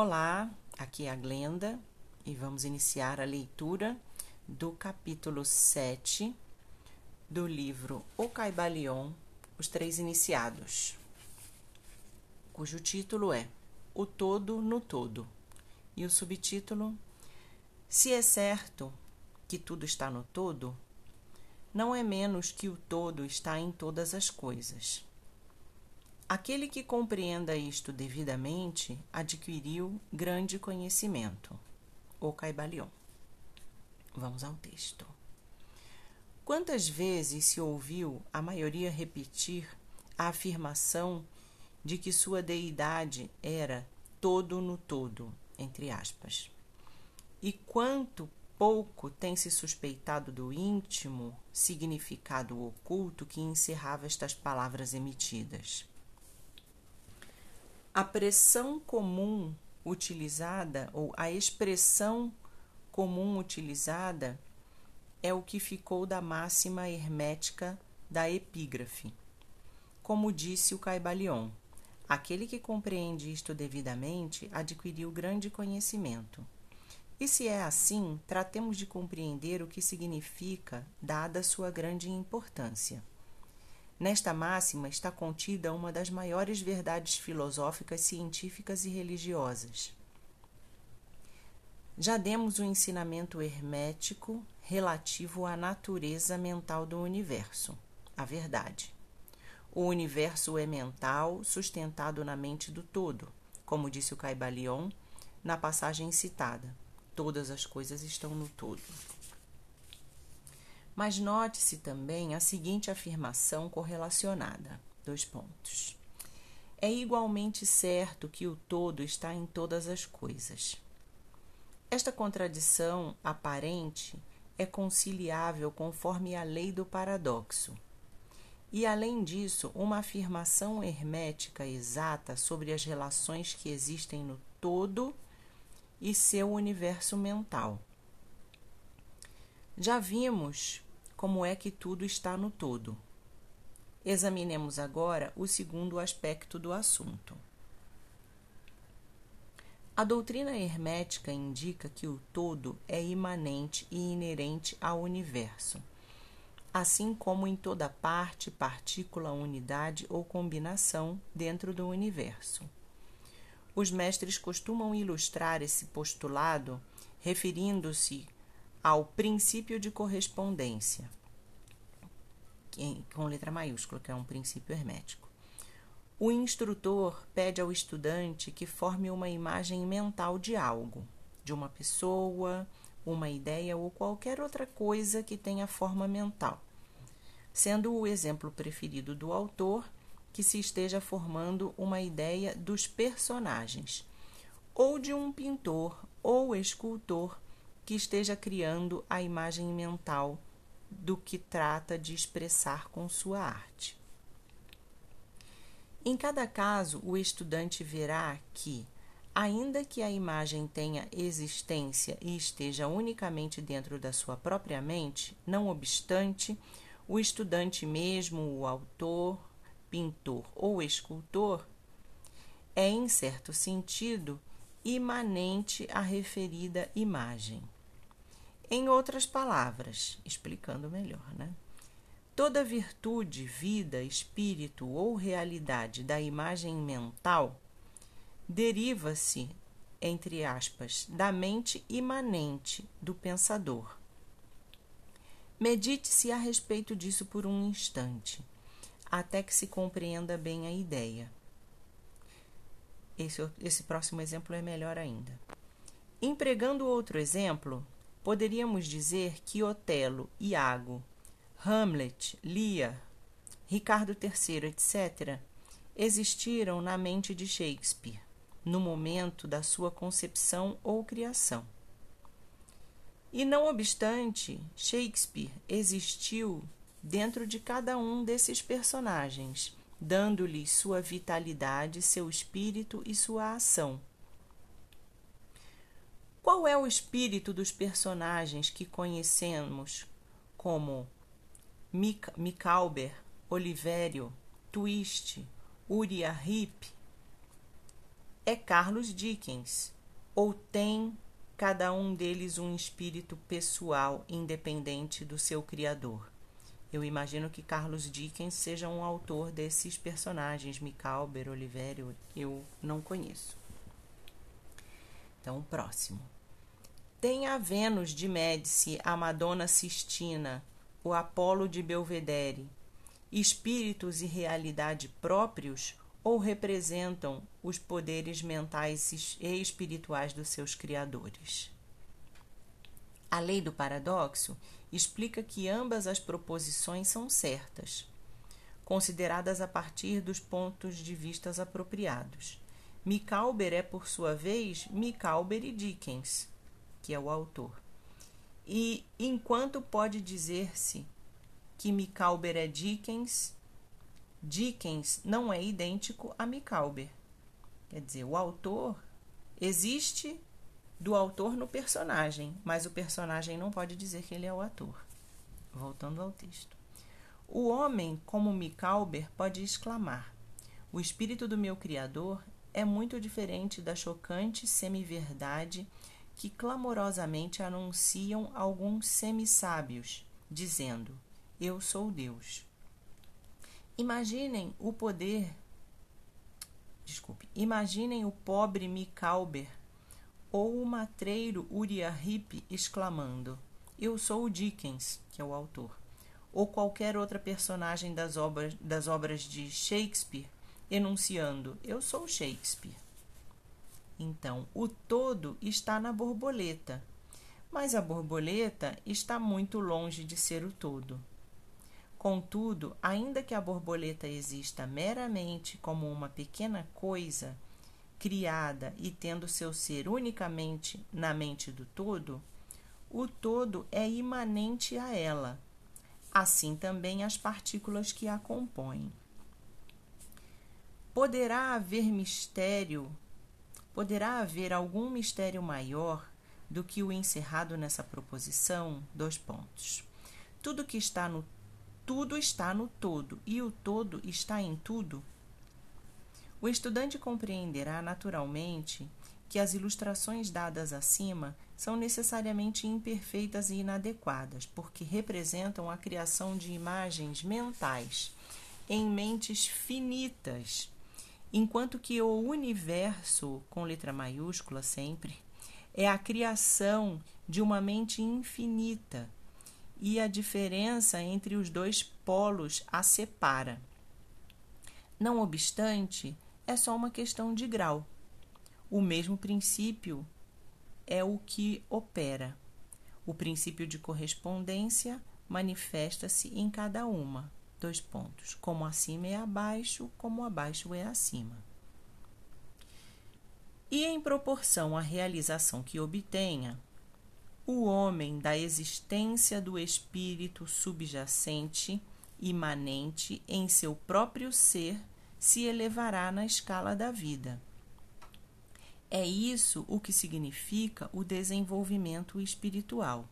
Olá, aqui é a Glenda e vamos iniciar a leitura do capítulo 7 do livro O Caibalion, Os Três Iniciados, cujo título é O Todo no Todo e o subtítulo Se é certo que tudo está no todo, não é menos que o todo está em todas as coisas. Aquele que compreenda isto devidamente adquiriu grande conhecimento. O Caibalion. Vamos ao texto. Quantas vezes se ouviu a maioria repetir a afirmação de que sua deidade era todo no todo, entre aspas. E quanto pouco tem se suspeitado do íntimo significado oculto que encerrava estas palavras emitidas. A pressão comum utilizada, ou a expressão comum utilizada, é o que ficou da máxima hermética da epígrafe. Como disse o Caibalion, aquele que compreende isto devidamente adquiriu grande conhecimento. E se é assim, tratemos de compreender o que significa, dada sua grande importância. Nesta máxima está contida uma das maiores verdades filosóficas, científicas e religiosas. Já demos o ensinamento hermético relativo à natureza mental do universo, a verdade. O universo é mental, sustentado na mente do todo, como disse o Caibalion na passagem citada. Todas as coisas estão no todo. Mas note-se também a seguinte afirmação correlacionada: dois pontos. É igualmente certo que o todo está em todas as coisas. Esta contradição aparente é conciliável conforme a lei do paradoxo. E, além disso, uma afirmação hermética exata sobre as relações que existem no todo e seu universo mental. Já vimos como é que tudo está no todo. Examinemos agora o segundo aspecto do assunto. A doutrina hermética indica que o todo é imanente e inerente ao universo, assim como em toda parte, partícula, unidade ou combinação dentro do universo. Os mestres costumam ilustrar esse postulado referindo-se ao princípio de correspondência, com letra maiúscula, que é um princípio hermético. O instrutor pede ao estudante que forme uma imagem mental de algo, de uma pessoa, uma ideia ou qualquer outra coisa que tenha forma mental, sendo o exemplo preferido do autor que se esteja formando uma ideia dos personagens, ou de um pintor ou escultor que esteja criando a imagem mental do que trata de expressar com sua arte. Em cada caso, o estudante verá que, ainda que a imagem tenha existência e esteja unicamente dentro da sua própria mente, não obstante, o estudante mesmo, o autor, pintor ou escultor, é, em certo sentido, imanente à referida imagem. Em outras palavras, explicando melhor, né? Toda virtude, vida, espírito ou realidade da imagem mental deriva-se, entre aspas, da mente imanente do pensador. Medite-se a respeito disso por um instante, até que se compreenda bem a ideia. Esse, esse próximo exemplo é melhor ainda. Empregando outro exemplo, poderíamos dizer que Otelo, Iago, Hamlet, Lear, Ricardo III, etc., existiram na mente de Shakespeare, no momento da sua concepção ou criação. E não obstante, Shakespeare existiu dentro de cada um desses personagens, dando-lhes sua vitalidade, seu espírito e sua ação qual é o espírito dos personagens que conhecemos como Micalber, Olivério, Twist, Uriah Heep? é Carlos Dickens ou tem cada um deles um espírito pessoal independente do seu criador? Eu imagino que Carlos Dickens seja um autor desses personagens, Micalber, Oliveira, eu não conheço. Então, próximo. Tem a Vênus de Médici, a Madonna Sistina, o Apolo de Belvedere, espíritos e realidade próprios ou representam os poderes mentais e espirituais dos seus criadores? A lei do paradoxo explica que ambas as proposições são certas, consideradas a partir dos pontos de vista apropriados. Micalber é, por sua vez, Micalber e Dickens, que é o autor. E enquanto pode dizer-se que Micalber é Dickens, Dickens não é idêntico a Micalber. Quer dizer, o autor existe do autor no personagem, mas o personagem não pode dizer que ele é o ator. Voltando ao texto. O homem, como Micalber, pode exclamar: O espírito do meu Criador é muito diferente da chocante semi-verdade que clamorosamente anunciam alguns semi-sábios, dizendo: Eu sou Deus. Imaginem o poder. Desculpe. Imaginem o pobre Micalber ou o matreiro Uriah Heep exclamando: Eu sou o Dickens, que é o autor, ou qualquer outra personagem das obras, das obras de Shakespeare enunciando: Eu sou Shakespeare. Então, o todo está na borboleta, mas a borboleta está muito longe de ser o todo. Contudo, ainda que a borboleta exista meramente como uma pequena coisa, criada e tendo seu ser unicamente na mente do todo, o todo é imanente a ela, assim também as partículas que a compõem. Poderá haver mistério, poderá haver algum mistério maior do que o encerrado nessa proposição? Dois pontos. Tudo que está no tudo está no todo e o todo está em tudo o estudante compreenderá naturalmente que as ilustrações dadas acima são necessariamente imperfeitas e inadequadas, porque representam a criação de imagens mentais em mentes finitas, enquanto que o universo, com letra maiúscula sempre, é a criação de uma mente infinita e a diferença entre os dois polos a separa. Não obstante, é só uma questão de grau. O mesmo princípio é o que opera. O princípio de correspondência manifesta-se em cada uma. Dois pontos. Como acima é abaixo, como abaixo é acima. E em proporção à realização que obtenha, o homem da existência do espírito subjacente, imanente em seu próprio ser, se elevará na escala da vida. É isso o que significa o desenvolvimento espiritual.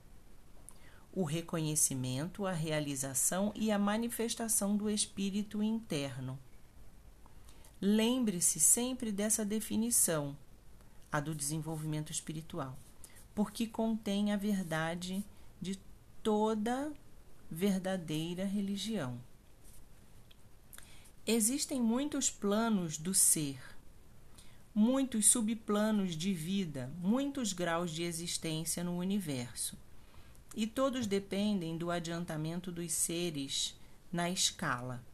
O reconhecimento, a realização e a manifestação do espírito interno. Lembre-se sempre dessa definição, a do desenvolvimento espiritual, porque contém a verdade de toda verdadeira religião. Existem muitos planos do ser, muitos subplanos de vida, muitos graus de existência no universo. E todos dependem do adiantamento dos seres na escala,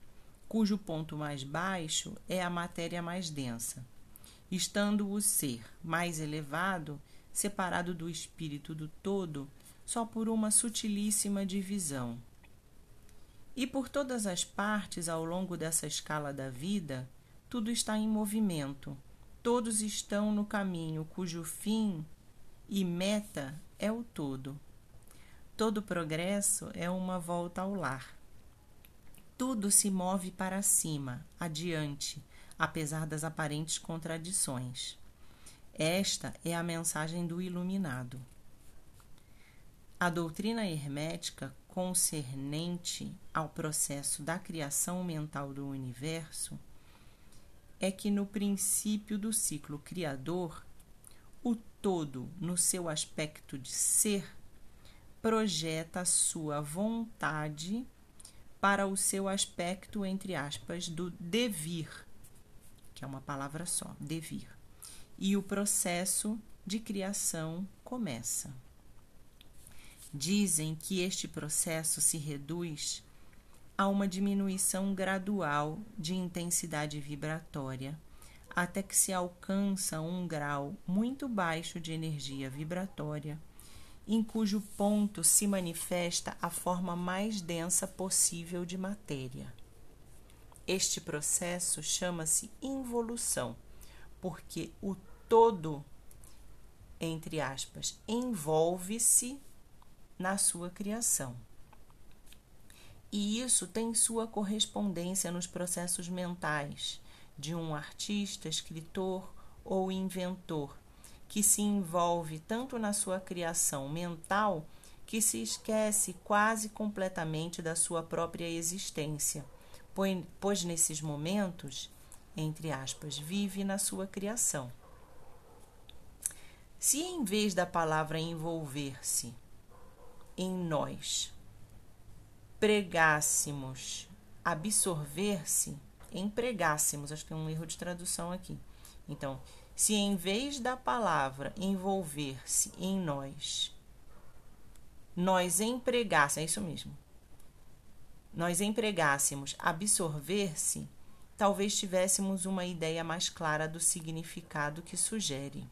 cujo ponto mais baixo é a matéria mais densa, estando o ser mais elevado separado do espírito do todo só por uma sutilíssima divisão. E por todas as partes ao longo dessa escala da vida, tudo está em movimento. Todos estão no caminho cujo fim e meta é o todo. Todo progresso é uma volta ao lar. Tudo se move para cima, adiante, apesar das aparentes contradições. Esta é a mensagem do iluminado. A doutrina hermética concernente ao processo da criação mental do universo é que no princípio do ciclo criador, o todo, no seu aspecto de ser, projeta a sua vontade para o seu aspecto, entre aspas, do devir, que é uma palavra só, devir. E o processo de criação começa. Dizem que este processo se reduz a uma diminuição gradual de intensidade vibratória até que se alcança um grau muito baixo de energia vibratória, em cujo ponto se manifesta a forma mais densa possível de matéria. Este processo chama-se involução, porque o todo, entre aspas, envolve-se na sua criação. E isso tem sua correspondência nos processos mentais de um artista, escritor ou inventor, que se envolve tanto na sua criação mental que se esquece quase completamente da sua própria existência, pois nesses momentos, entre aspas, vive na sua criação. Se em vez da palavra envolver-se em nós pregássemos absorver-se, empregássemos, acho que tem um erro de tradução aqui. Então, se em vez da palavra envolver-se em nós, nós empregássemos, é isso mesmo, nós empregássemos absorver-se, talvez tivéssemos uma ideia mais clara do significado que sugere.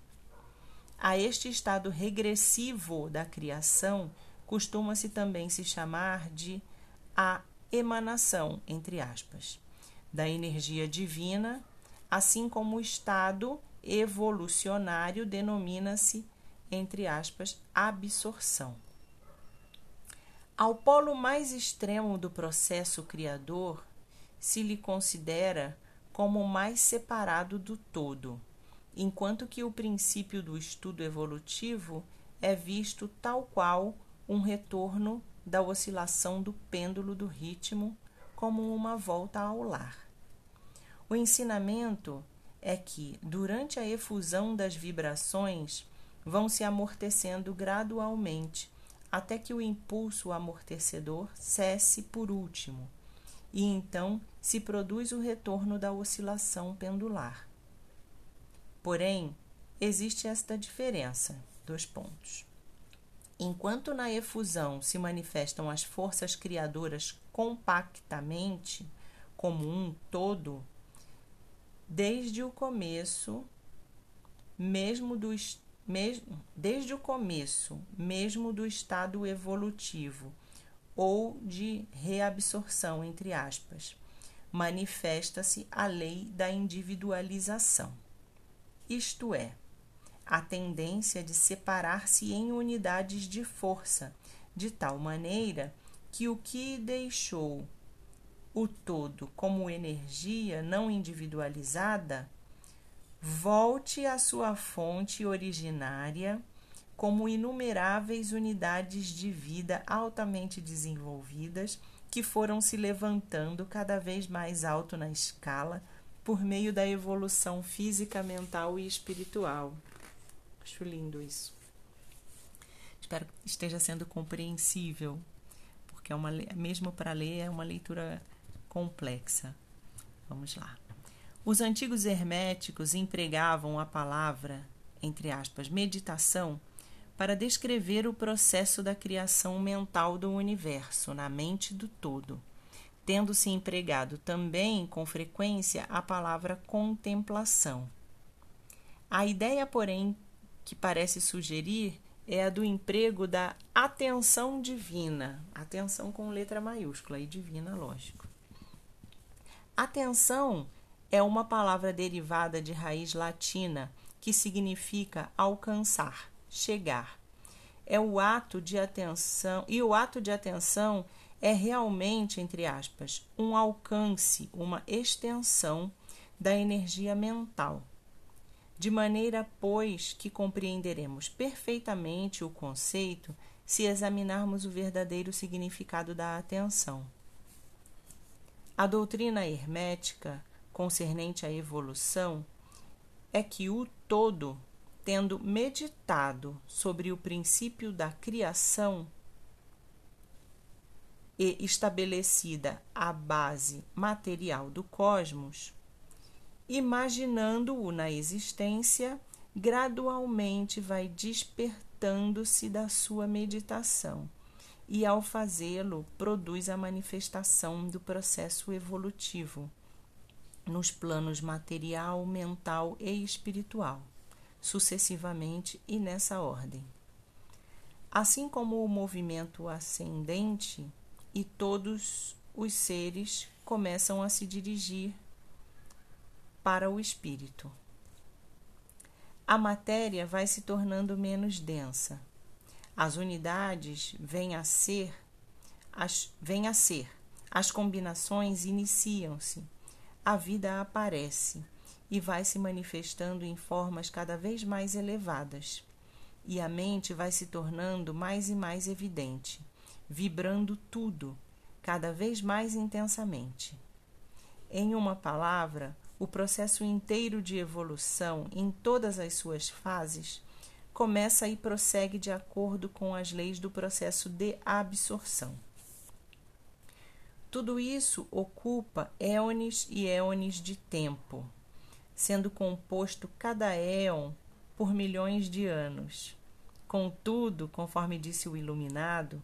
A este estado regressivo da criação costuma-se também se chamar de a emanação, entre aspas, da energia divina, assim como o estado evolucionário denomina-se, entre aspas, absorção. Ao polo mais extremo do processo criador se lhe considera como mais separado do todo, enquanto que o princípio do estudo evolutivo é visto tal qual um retorno da oscilação do pêndulo do ritmo como uma volta ao lar. O ensinamento é que, durante a efusão das vibrações, vão se amortecendo gradualmente, até que o impulso amortecedor cesse por último, e então se produz o retorno da oscilação pendular. Porém, existe esta diferença: dois pontos. Enquanto na efusão se manifestam as forças criadoras compactamente, como um todo, desde o começo, mesmo do mesmo, desde o começo, mesmo do estado evolutivo ou de reabsorção, entre aspas, manifesta-se a lei da individualização. Isto é, a tendência de separar-se em unidades de força, de tal maneira que o que deixou o todo como energia não individualizada volte à sua fonte originária como inumeráveis unidades de vida altamente desenvolvidas que foram se levantando cada vez mais alto na escala por meio da evolução física, mental e espiritual. Acho lindo isso. Espero que esteja sendo compreensível, porque é uma, mesmo para ler é uma leitura complexa. Vamos lá. Os antigos herméticos empregavam a palavra, entre aspas, meditação, para descrever o processo da criação mental do universo na mente do todo, tendo-se empregado também com frequência a palavra contemplação. A ideia, porém, que parece sugerir é a do emprego da atenção divina, atenção com letra maiúscula e divina, lógico. Atenção é uma palavra derivada de raiz latina que significa alcançar, chegar. É o ato de atenção, e o ato de atenção é realmente, entre aspas, um alcance, uma extensão da energia mental de maneira, pois, que compreenderemos perfeitamente o conceito se examinarmos o verdadeiro significado da atenção. A doutrina hermética concernente à evolução é que o todo, tendo meditado sobre o princípio da criação e estabelecida a base material do cosmos, imaginando-o na existência, gradualmente vai despertando-se da sua meditação e, ao fazê-lo, produz a manifestação do processo evolutivo nos planos material, mental e espiritual, sucessivamente e nessa ordem. Assim como o movimento ascendente e todos os seres começam a se dirigir para o espírito. A matéria vai se tornando menos densa, as unidades vêm a ser, as, vêm a ser, as combinações iniciam-se, a vida aparece e vai se manifestando em formas cada vez mais elevadas. E a mente vai se tornando mais e mais evidente, vibrando tudo, cada vez mais intensamente. Em uma palavra, o processo inteiro de evolução, em todas as suas fases, começa e prossegue de acordo com as leis do processo de absorção. Tudo isso ocupa éones e éones de tempo, sendo composto cada éon por milhões de anos. Contudo, conforme disse o iluminado,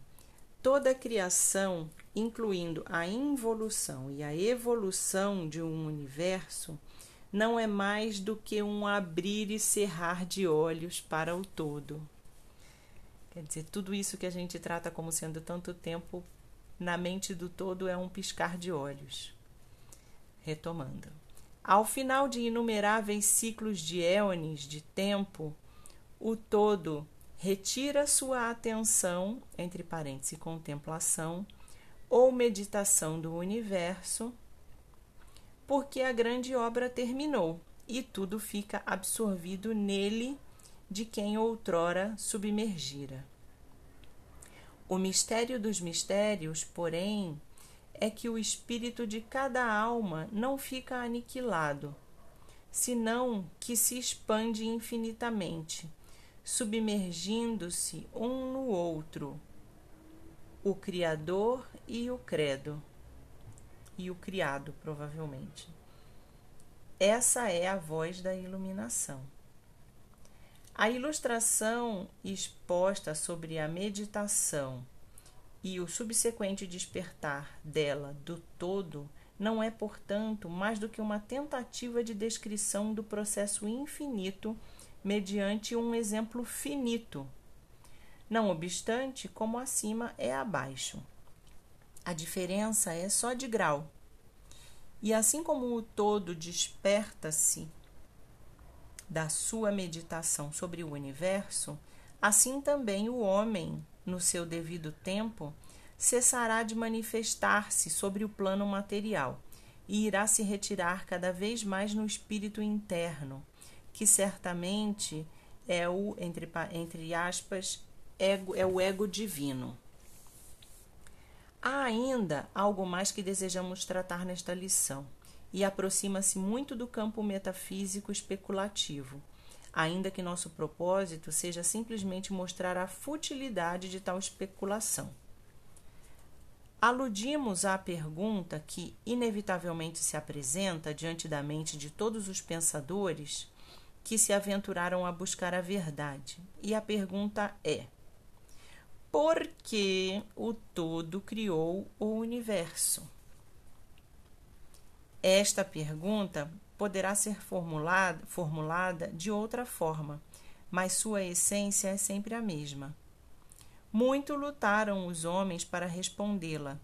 toda a criação, incluindo a involução e a evolução de um universo, não é mais do que um abrir e cerrar de olhos para o todo. Quer dizer, tudo isso que a gente trata como sendo tanto tempo, na mente do todo é um piscar de olhos. Retomando. Ao final de inumeráveis ciclos de éones de tempo, o todo retira sua atenção, entre parênteses, contemplação, ou meditação do universo porque a grande obra terminou e tudo fica absorvido nele de quem outrora submergira. O mistério dos mistérios, porém, é que o espírito de cada alma não fica aniquilado, senão que se expande infinitamente, submergindo-se um no outro, o Criador e o Credo e o criado, provavelmente. Essa é a voz da iluminação. A ilustração exposta sobre a meditação e o subsequente despertar dela do todo não é, portanto, mais do que uma tentativa de descrição do processo infinito mediante um exemplo finito. Não obstante, como acima é abaixo. A diferença é só de grau. E assim como o todo desperta-se da sua meditação sobre o universo, assim também o homem, no seu devido tempo, cessará de manifestar-se sobre o plano material e irá se retirar cada vez mais no espírito interno, que certamente é o, entre, entre aspas, ego, é o ego divino. Há ainda algo mais que desejamos tratar nesta lição, e aproxima-se muito do campo metafísico especulativo, ainda que nosso propósito seja simplesmente mostrar a futilidade de tal especulação. Aludimos à pergunta que inevitavelmente se apresenta diante da mente de todos os pensadores que se aventuraram a buscar a verdade, e a pergunta é: porque o todo criou o universo? Esta pergunta poderá ser formulada, formulada de outra forma, mas sua essência é sempre a mesma. Muito lutaram os homens para respondê-la,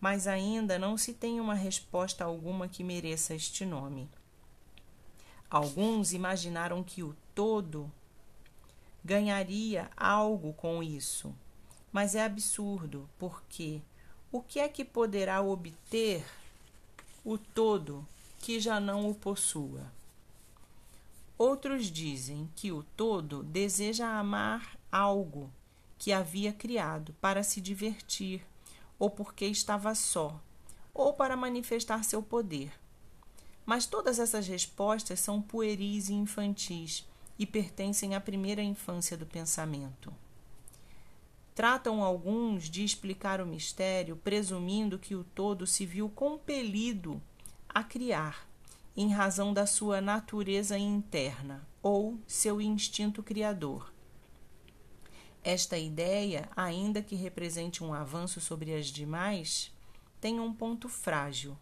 mas ainda não se tem uma resposta alguma que mereça este nome. Alguns imaginaram que o todo ganharia algo com isso, mas é absurdo, porque o que é que poderá obter o todo que já não o possua? Outros dizem que o todo deseja amar algo que havia criado para se divertir, ou porque estava só, ou para manifestar seu poder. Mas todas essas respostas são pueris e infantis e pertencem à primeira infância do pensamento. Tratam alguns de explicar o mistério, presumindo que o todo se viu compelido a criar, em razão da sua natureza interna ou seu instinto criador. Esta ideia, ainda que represente um avanço sobre as demais, tem um ponto frágil.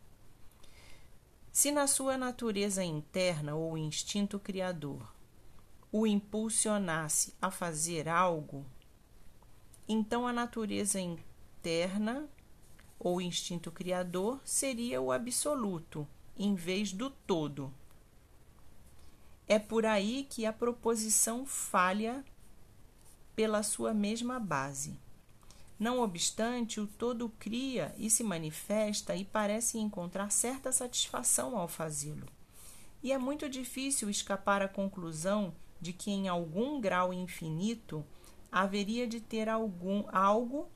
Se na sua natureza interna ou instinto criador o impulsionasse a fazer algo, então a natureza interna ou instinto criador seria o absoluto em vez do todo. É por aí que a proposição falha pela sua mesma base. Não obstante, o todo cria e se manifesta e parece encontrar certa satisfação ao fazê-lo. E é muito difícil escapar à conclusão de que, em algum grau infinito, haveria de ter algum algo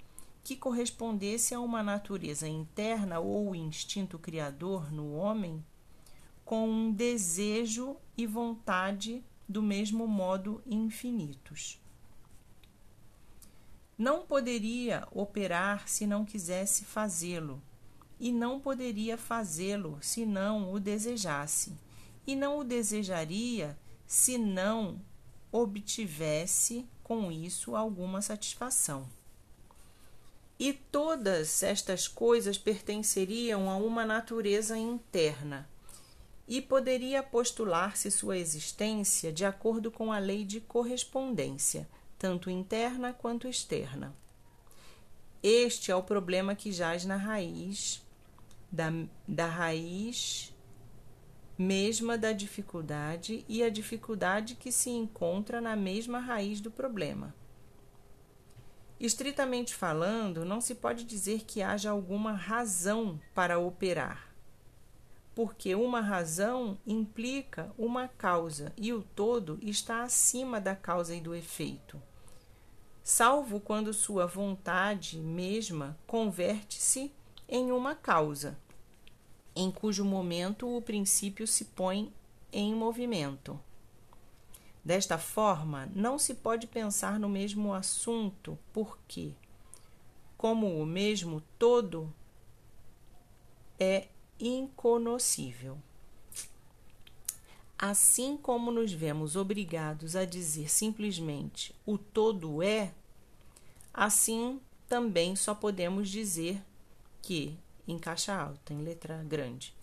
que correspondesse a uma natureza interna ou instinto criador no homem com um desejo e vontade do mesmo modo infinitos. Não poderia operar se não quisesse fazê-lo, e não poderia fazê-lo se não o desejasse, e não o desejaria se não obtivesse com isso alguma satisfação. E todas estas coisas pertenceriam a uma natureza interna, e poderia postular-se sua existência de acordo com a lei de correspondência, tanto interna quanto externa. Este é o problema que jaz na raiz da, da raiz mesma da dificuldade e a dificuldade que se encontra na mesma raiz do problema. Estritamente falando, não se pode dizer que haja alguma razão para operar, porque uma razão implica uma causa e o todo está acima da causa e do efeito. Salvo quando sua vontade mesma converte-se em uma causa em cujo momento o princípio se põe em movimento. Desta forma, não se pode pensar no mesmo assunto, porque, como o mesmo todo, é inconoscível. Assim como nos vemos obrigados a dizer simplesmente o todo é, assim também só podemos dizer que em caixa alta, em letra grande.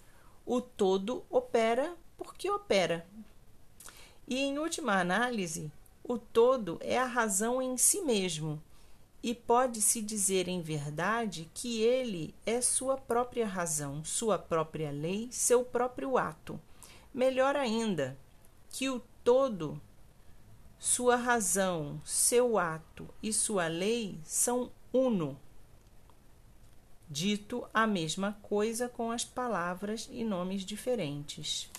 O todo opera porque opera. E, em última análise, o todo é a razão em si mesmo, e pode-se dizer em verdade que ele é sua própria razão, sua própria lei, seu próprio ato. Melhor ainda, que o todo, sua razão, seu ato e sua lei são uno dito a mesma coisa com as palavras e nomes diferentes.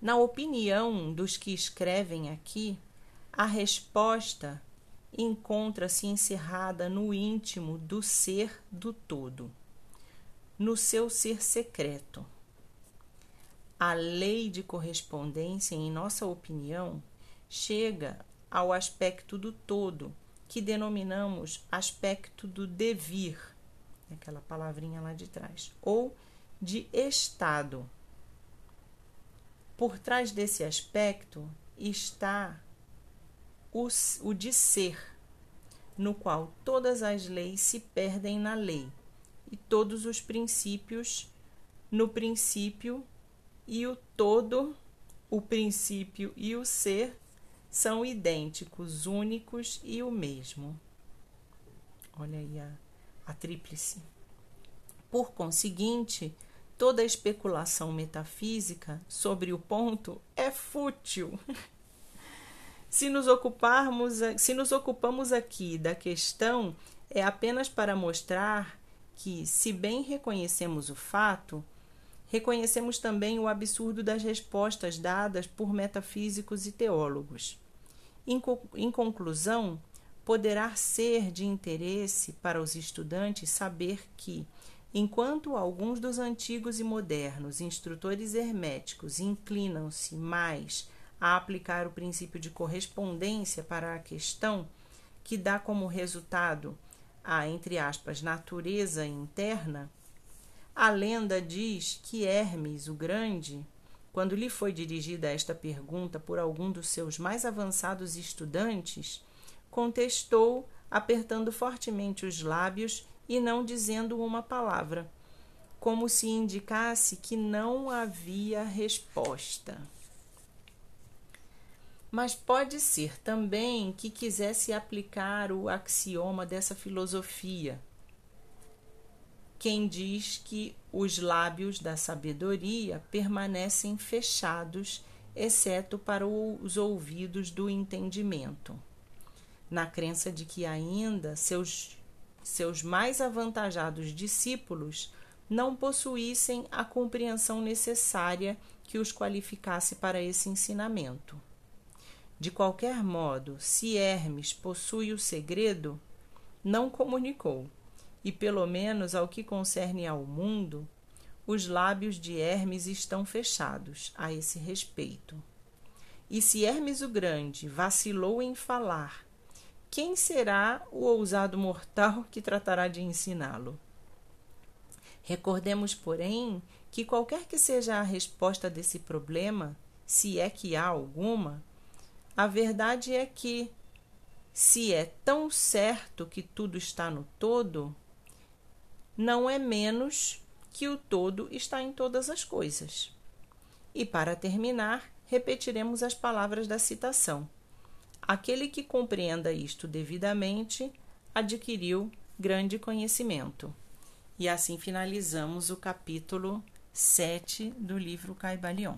Na opinião dos que escrevem aqui, a resposta encontra-se encerrada no íntimo do ser do todo, no seu ser secreto. A lei de correspondência, em nossa opinião, chega ao aspecto do todo, que denominamos aspecto do devir aquela palavrinha lá de trás, ou de estado. Por trás desse aspecto está o, o de ser, no qual todas as leis se perdem na lei e todos os princípios no princípio e o todo, o princípio e o ser são idênticos, únicos e o mesmo. Olha aí a a tríplice. Por conseguinte, toda especulação metafísica sobre o ponto é fútil. se nos ocuparmos, se nos ocupamos aqui da questão, é apenas para mostrar que, se bem reconhecemos o fato, reconhecemos também o absurdo das respostas dadas por metafísicos e teólogos. Em, em conclusão, poderá ser de interesse para os estudantes saber que, Enquanto alguns dos antigos e modernos instrutores herméticos inclinam-se mais a aplicar o princípio de correspondência para a questão, que dá como resultado a, entre aspas, natureza interna, a lenda diz que Hermes, o Grande, quando lhe foi dirigida esta pergunta por algum dos seus mais avançados estudantes, contestou, apertando fortemente os lábios e não dizendo uma palavra, como se indicasse que não havia resposta. Mas pode ser também que quisesse aplicar o axioma dessa filosofia. Quem diz que os lábios da sabedoria permanecem fechados, exceto para os ouvidos do entendimento, na crença de que ainda seus seus mais avantajados discípulos não possuíssem a compreensão necessária que os qualificasse para esse ensinamento. De qualquer modo, se Hermes possui o segredo, não comunicou, e pelo menos ao que concerne ao mundo, os lábios de Hermes estão fechados a esse respeito. E se Hermes o Grande vacilou em falar quem será o ousado mortal que tratará de ensiná-lo? Recordemos, porém, que qualquer que seja a resposta desse problema, se é que há alguma, a verdade é que, se é tão certo que tudo está no todo, não é menos que o todo está em todas as coisas. E para terminar, repetiremos as palavras da citação. Aquele que compreenda isto devidamente adquiriu grande conhecimento. E assim finalizamos o capítulo 7 do livro Caibalion.